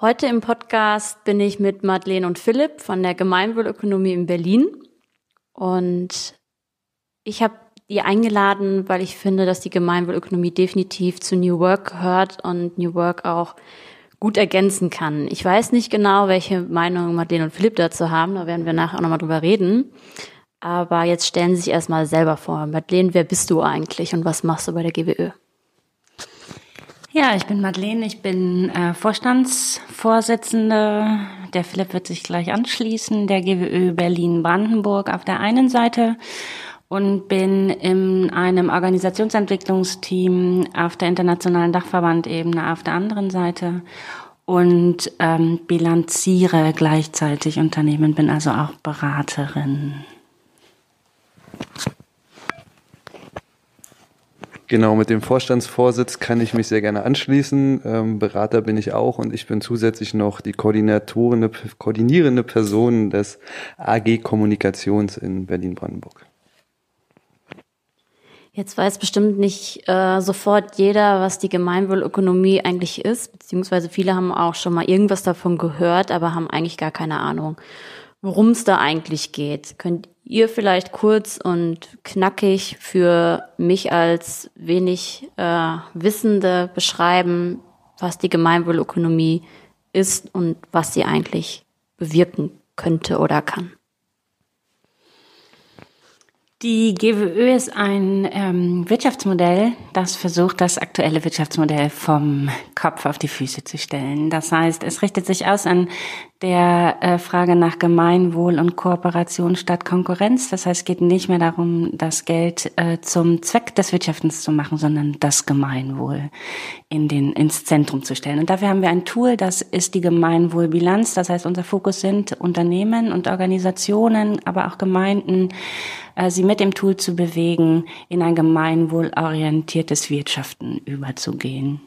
Heute im Podcast bin ich mit Madeleine und Philipp von der Gemeinwohlökonomie in Berlin. Und ich habe die eingeladen, weil ich finde, dass die Gemeinwohlökonomie definitiv zu New Work gehört und New Work auch gut ergänzen kann. Ich weiß nicht genau, welche Meinung Madeleine und Philipp dazu haben, da werden wir nachher auch nochmal drüber reden. Aber jetzt stellen Sie sich erstmal selber vor. Madeleine, wer bist du eigentlich und was machst du bei der GWÖ? Ja, ich bin Madeleine, ich bin äh, Vorstandsvorsitzende. Der Philipp wird sich gleich anschließen, der GWÖ Berlin-Brandenburg auf der einen Seite und bin in einem Organisationsentwicklungsteam auf der internationalen Dachverbandebene auf der anderen Seite und ähm, bilanziere gleichzeitig Unternehmen, bin also auch Beraterin. Genau, mit dem Vorstandsvorsitz kann ich mich sehr gerne anschließen. Ähm, Berater bin ich auch und ich bin zusätzlich noch die koordinierende, koordinierende Person des AG Kommunikations in Berlin-Brandenburg. Jetzt weiß bestimmt nicht äh, sofort jeder, was die Gemeinwohlökonomie eigentlich ist, beziehungsweise viele haben auch schon mal irgendwas davon gehört, aber haben eigentlich gar keine Ahnung, worum es da eigentlich geht. Könnt ihr vielleicht kurz und knackig für mich als wenig äh, Wissende beschreiben, was die Gemeinwohlökonomie ist und was sie eigentlich bewirken könnte oder kann? Die GWÖ ist ein ähm, Wirtschaftsmodell, das versucht, das aktuelle Wirtschaftsmodell vom Kopf auf die Füße zu stellen. Das heißt, es richtet sich aus an der äh, Frage nach Gemeinwohl und Kooperation statt Konkurrenz. Das heißt, es geht nicht mehr darum, das Geld äh, zum Zweck des Wirtschaftens zu machen, sondern das Gemeinwohl in den, ins Zentrum zu stellen. Und dafür haben wir ein Tool, das ist die Gemeinwohlbilanz. Das heißt, unser Fokus sind Unternehmen und Organisationen, aber auch Gemeinden, äh, sie mit dem Tool zu bewegen, in ein gemeinwohlorientiertes Wirtschaften überzugehen.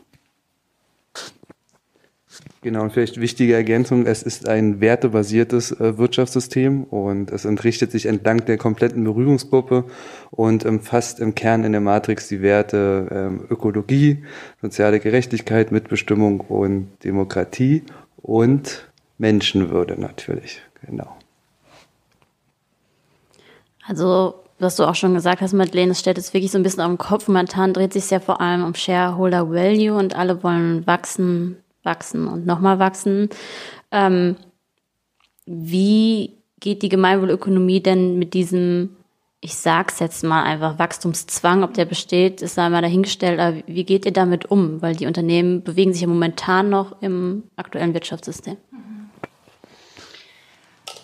Genau, und vielleicht wichtige Ergänzung, es ist ein wertebasiertes äh, Wirtschaftssystem und es entrichtet sich entlang der kompletten Berührungsgruppe und umfasst im Kern in der Matrix die Werte ähm, Ökologie, soziale Gerechtigkeit, Mitbestimmung und Demokratie und Menschenwürde natürlich. Genau. Also, was du auch schon gesagt hast, Madeleine, es stellt es wirklich so ein bisschen auf den Kopf. Momentan dreht sich ja vor allem um Shareholder Value und alle wollen wachsen, wachsen und nochmal wachsen. Ähm, wie geht die Gemeinwohlökonomie denn mit diesem, ich sag's jetzt mal einfach, Wachstumszwang, ob der besteht, ist einmal dahingestellt, aber wie geht ihr damit um? Weil die Unternehmen bewegen sich ja momentan noch im aktuellen Wirtschaftssystem.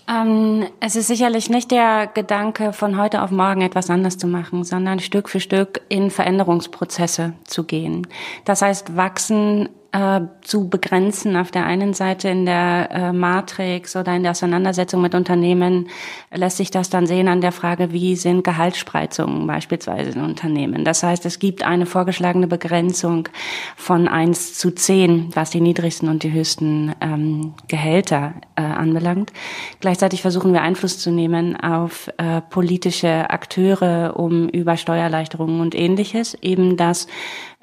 Ähm, es ist sicherlich nicht der Gedanke, von heute auf morgen etwas anders zu machen, sondern Stück für Stück in Veränderungsprozesse zu gehen. Das heißt, wachsen äh, zu begrenzen. Auf der einen Seite in der äh, Matrix oder in der Auseinandersetzung mit Unternehmen lässt sich das dann sehen an der Frage, wie sind Gehaltsspreizungen beispielsweise in Unternehmen. Das heißt, es gibt eine vorgeschlagene Begrenzung von eins zu zehn, was die niedrigsten und die höchsten ähm, Gehälter äh, anbelangt. Gleichzeitig versuchen wir Einfluss zu nehmen auf äh, politische Akteure, um über Steuererleichterungen und ähnliches eben das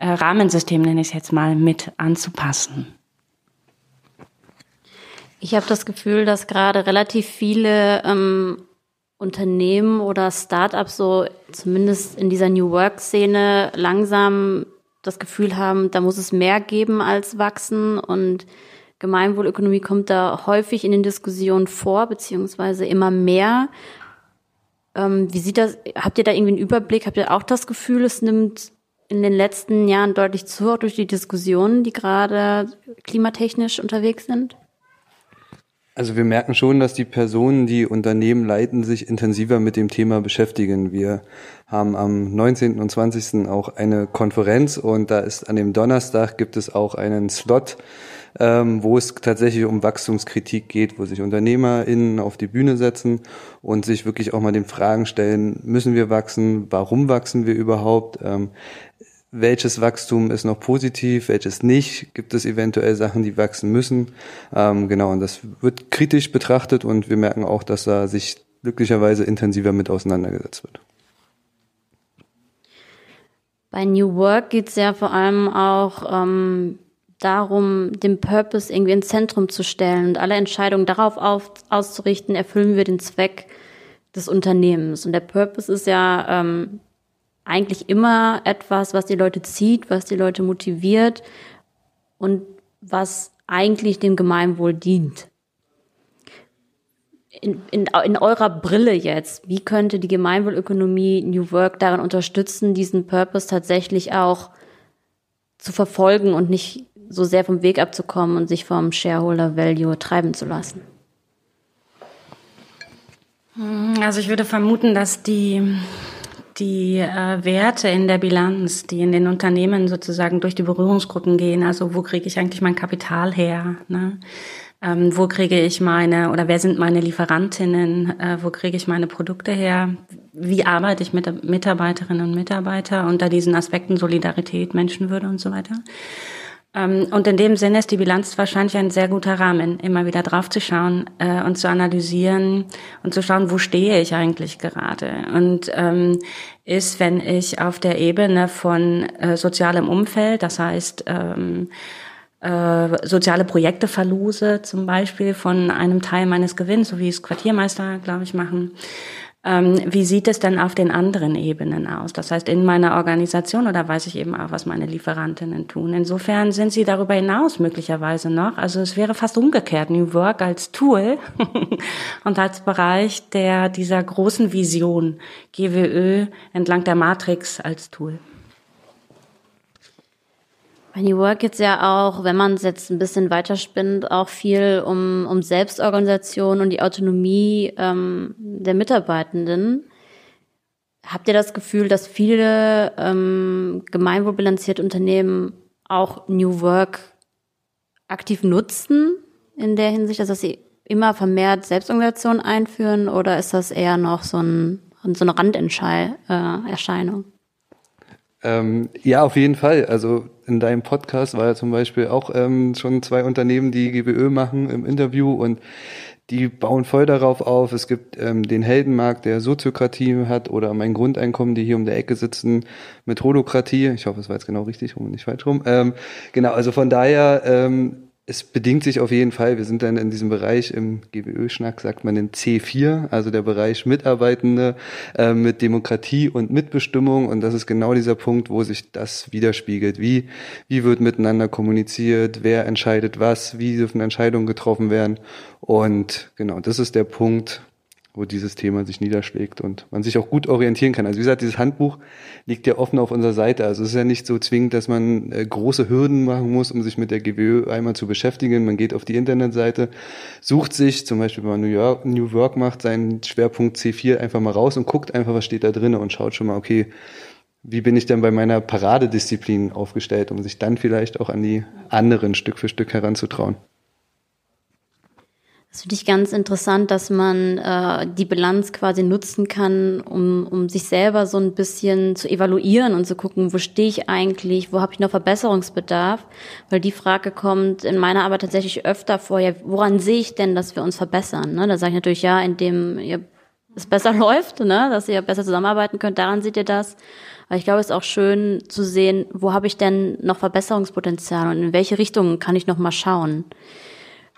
äh, Rahmensystem, nenne ich es jetzt mal, mit anzupassen. Ich habe das Gefühl, dass gerade relativ viele ähm, Unternehmen oder Startups so zumindest in dieser New Work-Szene langsam das Gefühl haben, da muss es mehr geben als wachsen und Gemeinwohlökonomie kommt da häufig in den Diskussionen vor, beziehungsweise immer mehr. Ähm, wie sieht das, habt ihr da irgendwie einen Überblick? Habt ihr auch das Gefühl, es nimmt in den letzten Jahren deutlich zu, auch durch die Diskussionen, die gerade klimatechnisch unterwegs sind? Also wir merken schon, dass die Personen, die Unternehmen leiten, sich intensiver mit dem Thema beschäftigen. Wir haben am 19. und 20. auch eine Konferenz und da ist an dem Donnerstag gibt es auch einen Slot, ähm, wo es tatsächlich um Wachstumskritik geht, wo sich UnternehmerInnen auf die Bühne setzen und sich wirklich auch mal den Fragen stellen, müssen wir wachsen, warum wachsen wir überhaupt, ähm, welches Wachstum ist noch positiv, welches nicht, gibt es eventuell Sachen, die wachsen müssen. Ähm, genau, und das wird kritisch betrachtet und wir merken auch, dass da sich glücklicherweise intensiver mit auseinandergesetzt wird. Bei New Work geht es ja vor allem auch, ähm, darum, den Purpose irgendwie ins Zentrum zu stellen und alle Entscheidungen darauf auf, auszurichten, erfüllen wir den Zweck des Unternehmens. Und der Purpose ist ja ähm, eigentlich immer etwas, was die Leute zieht, was die Leute motiviert und was eigentlich dem Gemeinwohl dient. In, in, in eurer Brille jetzt, wie könnte die Gemeinwohlökonomie New Work darin unterstützen, diesen Purpose tatsächlich auch zu verfolgen und nicht so sehr vom Weg abzukommen und sich vom Shareholder Value treiben zu lassen? Also ich würde vermuten, dass die die äh, Werte in der Bilanz, die in den Unternehmen sozusagen durch die Berührungsgruppen gehen, also wo kriege ich eigentlich mein Kapital her? Ne? Ähm, wo kriege ich meine oder wer sind meine Lieferantinnen? Äh, wo kriege ich meine Produkte her? Wie arbeite ich mit Mitarbeiterinnen und Mitarbeitern unter diesen Aspekten Solidarität, Menschenwürde und so weiter? Ähm, und in dem Sinne ist die Bilanz wahrscheinlich ein sehr guter Rahmen, immer wieder drauf zu schauen äh, und zu analysieren und zu schauen, wo stehe ich eigentlich gerade. Und ähm, ist, wenn ich auf der Ebene von äh, sozialem Umfeld, das heißt ähm, äh, soziale Projekte verlose, zum Beispiel von einem Teil meines Gewinns, so wie es Quartiermeister, glaube ich, machen, wie sieht es denn auf den anderen Ebenen aus? Das heißt, in meiner Organisation oder weiß ich eben auch, was meine Lieferantinnen tun? Insofern sind sie darüber hinaus möglicherweise noch. Also es wäre fast umgekehrt, New Work als Tool und als Bereich der dieser großen Vision GWÖ entlang der Matrix als Tool. New Work es ja auch, wenn man es jetzt ein bisschen weiterspinnt, auch viel um, um Selbstorganisation und die Autonomie ähm, der Mitarbeitenden. Habt ihr das Gefühl, dass viele ähm, gemeinwohlbilanzierte Unternehmen auch New Work aktiv nutzen in der Hinsicht, dass sie immer vermehrt Selbstorganisation einführen oder ist das eher noch so, ein, so eine Randerscheinung? Ähm, ja, auf jeden Fall. Also in deinem Podcast war ja zum Beispiel auch ähm, schon zwei Unternehmen, die GBÖ machen im Interview und die bauen voll darauf auf. Es gibt ähm, den Heldenmarkt, der Soziokratie hat oder mein Grundeinkommen, die hier um der Ecke sitzen mit Holokratie. Ich hoffe, es war jetzt genau richtig rum und nicht falsch rum. Ähm, genau, also von daher ähm, es bedingt sich auf jeden Fall. Wir sind dann in diesem Bereich im GWÖ-Schnack, sagt man den C4, also der Bereich Mitarbeitende äh, mit Demokratie und Mitbestimmung. Und das ist genau dieser Punkt, wo sich das widerspiegelt. Wie, wie wird miteinander kommuniziert? Wer entscheidet was? Wie dürfen Entscheidungen getroffen werden? Und genau, das ist der Punkt, wo dieses Thema sich niederschlägt und man sich auch gut orientieren kann. Also wie gesagt, dieses Handbuch liegt ja offen auf unserer Seite. Also es ist ja nicht so zwingend, dass man äh, große Hürden machen muss, um sich mit der GWÖ einmal zu beschäftigen. Man geht auf die Internetseite, sucht sich, zum Beispiel wenn man New, York, New Work macht, seinen Schwerpunkt C4 einfach mal raus und guckt einfach, was steht da drin und schaut schon mal, okay, wie bin ich denn bei meiner Paradedisziplin aufgestellt, um sich dann vielleicht auch an die anderen Stück für Stück heranzutrauen. Das finde ich ganz interessant, dass man äh, die Bilanz quasi nutzen kann, um, um sich selber so ein bisschen zu evaluieren und zu gucken, wo stehe ich eigentlich, wo habe ich noch Verbesserungsbedarf? Weil die Frage kommt in meiner Arbeit tatsächlich öfter vor, ja, woran sehe ich denn, dass wir uns verbessern? Ne? Da sage ich natürlich, ja, indem ihr es besser läuft, ne? dass ihr besser zusammenarbeiten könnt, daran seht ihr das. Aber ich glaube, es ist auch schön zu sehen, wo habe ich denn noch Verbesserungspotenzial und in welche Richtung kann ich noch mal schauen.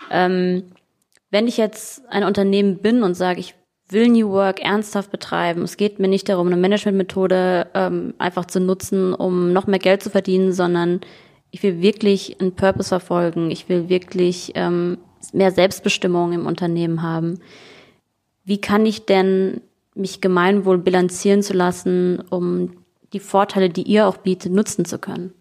Ähm, wenn ich jetzt ein Unternehmen bin und sage, ich will New Work ernsthaft betreiben, es geht mir nicht darum, eine Managementmethode ähm, einfach zu nutzen, um noch mehr Geld zu verdienen, sondern ich will wirklich einen Purpose verfolgen, ich will wirklich ähm, mehr Selbstbestimmung im Unternehmen haben. Wie kann ich denn mich gemeinwohl bilanzieren zu lassen, um die Vorteile, die ihr auch bietet, nutzen zu können?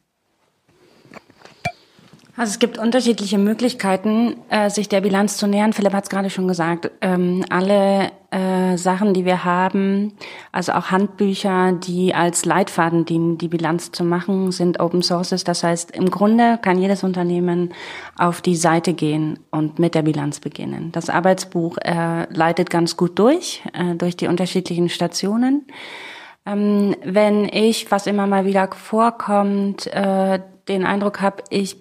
Also es gibt unterschiedliche Möglichkeiten, äh, sich der Bilanz zu nähern. Philipp hat es gerade schon gesagt. Ähm, alle äh, Sachen, die wir haben, also auch Handbücher, die als Leitfaden dienen, die Bilanz zu machen, sind Open Sources. Das heißt, im Grunde kann jedes Unternehmen auf die Seite gehen und mit der Bilanz beginnen. Das Arbeitsbuch äh, leitet ganz gut durch, äh, durch die unterschiedlichen Stationen. Ähm, wenn ich, was immer mal wieder vorkommt, äh, den Eindruck habe, ich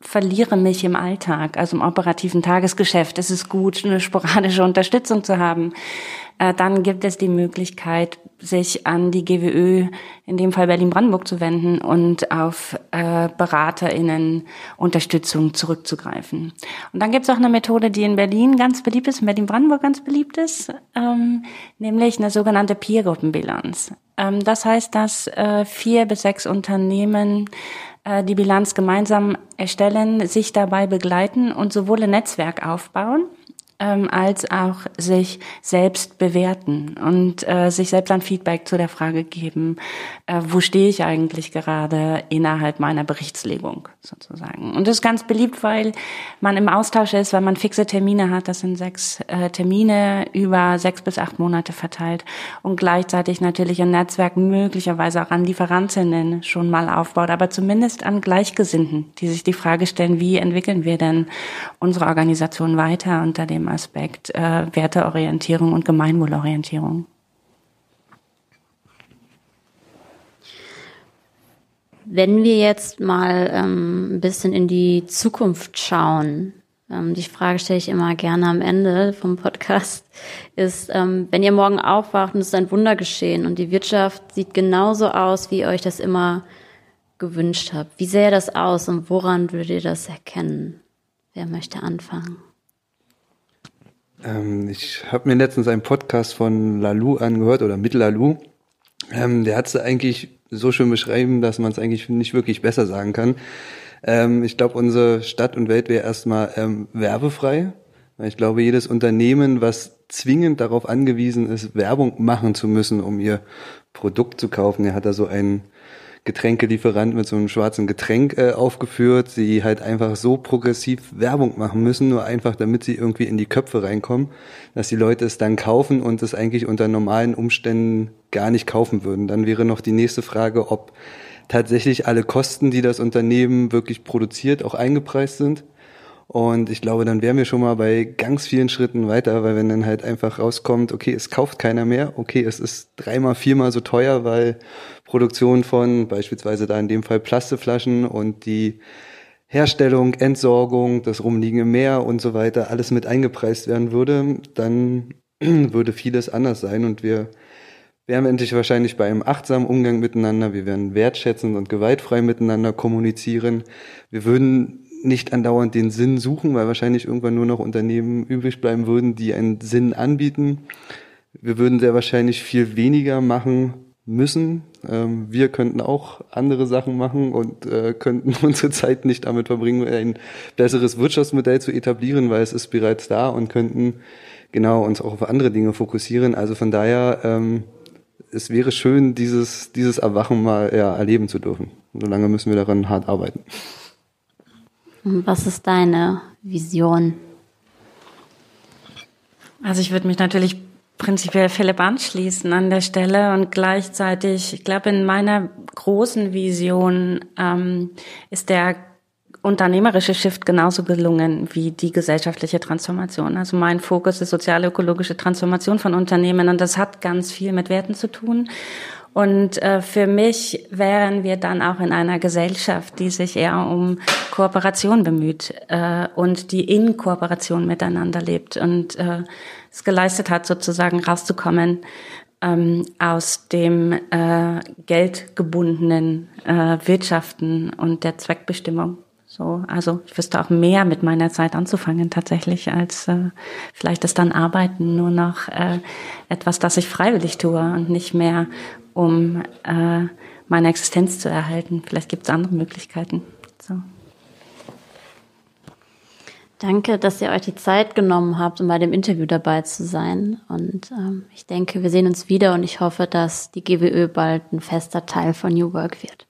verliere mich im Alltag, also im operativen Tagesgeschäft. Es ist gut, eine sporadische Unterstützung zu haben. Äh, dann gibt es die Möglichkeit, sich an die GWÖ, in dem Fall Berlin-Brandenburg, zu wenden und auf äh, BeraterInnen Unterstützung zurückzugreifen. Und dann gibt es auch eine Methode, die in Berlin ganz beliebt ist, in Berlin-Brandenburg ganz beliebt ist, ähm, nämlich eine sogenannte Peer-Gruppenbilanz. Ähm, das heißt, dass äh, vier bis sechs Unternehmen die Bilanz gemeinsam erstellen, sich dabei begleiten und sowohl ein Netzwerk aufbauen, ähm, als auch sich selbst bewerten und äh, sich selbst ein Feedback zu der Frage geben, äh, wo stehe ich eigentlich gerade innerhalb meiner Berichtslegung sozusagen. Und das ist ganz beliebt, weil man im Austausch ist, weil man fixe Termine hat. Das sind sechs äh, Termine über sechs bis acht Monate verteilt und gleichzeitig natürlich ein Netzwerk möglicherweise auch an Lieferantinnen schon mal aufbaut, aber zumindest an Gleichgesinnten, die sich die Frage stellen, wie entwickeln wir denn unsere Organisation weiter unter dem Aspekt äh, Werteorientierung und Gemeinwohlorientierung. Wenn wir jetzt mal ähm, ein bisschen in die Zukunft schauen, ähm, die Frage stelle ich immer gerne am Ende vom Podcast, ist, ähm, wenn ihr morgen aufwacht und es ist ein Wunder geschehen und die Wirtschaft sieht genauso aus, wie ihr euch das immer gewünscht habt, wie sähe das aus und woran würdet ihr das erkennen? Wer möchte anfangen? Ähm, ich habe mir letztens einen Podcast von Lalu angehört oder mit Lalu. Ähm, der hat es eigentlich so schön beschrieben, dass man es eigentlich nicht wirklich besser sagen kann. Ähm, ich glaube, unsere Stadt und Welt wäre erstmal ähm, werbefrei. Ich glaube, jedes Unternehmen, was zwingend darauf angewiesen ist, Werbung machen zu müssen, um ihr Produkt zu kaufen, der hat da so einen Getränkelieferant mit so einem schwarzen Getränk äh, aufgeführt, die halt einfach so progressiv Werbung machen müssen, nur einfach damit sie irgendwie in die Köpfe reinkommen, dass die Leute es dann kaufen und es eigentlich unter normalen Umständen gar nicht kaufen würden. Dann wäre noch die nächste Frage, ob tatsächlich alle Kosten, die das Unternehmen wirklich produziert, auch eingepreist sind. Und ich glaube, dann wären wir schon mal bei ganz vielen Schritten weiter, weil wenn dann halt einfach rauskommt, okay, es kauft keiner mehr, okay, es ist dreimal, viermal so teuer, weil Produktion von beispielsweise da in dem Fall Plastikflaschen und die Herstellung, Entsorgung, das Rumliegen im Meer und so weiter alles mit eingepreist werden würde, dann würde vieles anders sein und wir wären endlich wahrscheinlich bei einem achtsamen Umgang miteinander, wir wären wertschätzend und gewaltfrei miteinander kommunizieren. Wir würden nicht andauernd den Sinn suchen, weil wahrscheinlich irgendwann nur noch Unternehmen übrig bleiben würden, die einen Sinn anbieten. Wir würden sehr wahrscheinlich viel weniger machen müssen. Ähm, wir könnten auch andere Sachen machen und äh, könnten unsere Zeit nicht damit verbringen, ein besseres Wirtschaftsmodell zu etablieren, weil es ist bereits da und könnten genau uns auch auf andere Dinge fokussieren. Also von daher, ähm, es wäre schön, dieses, dieses Erwachen mal ja, erleben zu dürfen. Solange müssen wir daran hart arbeiten. Was ist deine Vision? Also ich würde mich natürlich prinzipiell Philipp anschließen an der Stelle und gleichzeitig, ich glaube, in meiner großen Vision ähm, ist der unternehmerische Shift genauso gelungen wie die gesellschaftliche Transformation. Also mein Fokus ist sozial-ökologische Transformation von Unternehmen und das hat ganz viel mit Werten zu tun. Und äh, für mich wären wir dann auch in einer Gesellschaft, die sich eher um Kooperation bemüht äh, und die in Kooperation miteinander lebt und äh, es geleistet hat, sozusagen rauszukommen ähm, aus dem äh, geldgebundenen äh, Wirtschaften und der Zweckbestimmung. So, also ich wüsste auch mehr mit meiner Zeit anzufangen tatsächlich, als äh, vielleicht ist dann Arbeiten nur noch äh, etwas, das ich freiwillig tue und nicht mehr um äh, meine Existenz zu erhalten. Vielleicht gibt es andere Möglichkeiten. So. Danke, dass ihr euch die Zeit genommen habt, um bei dem Interview dabei zu sein. Und ähm, ich denke, wir sehen uns wieder und ich hoffe, dass die GWÖ bald ein fester Teil von New Work wird.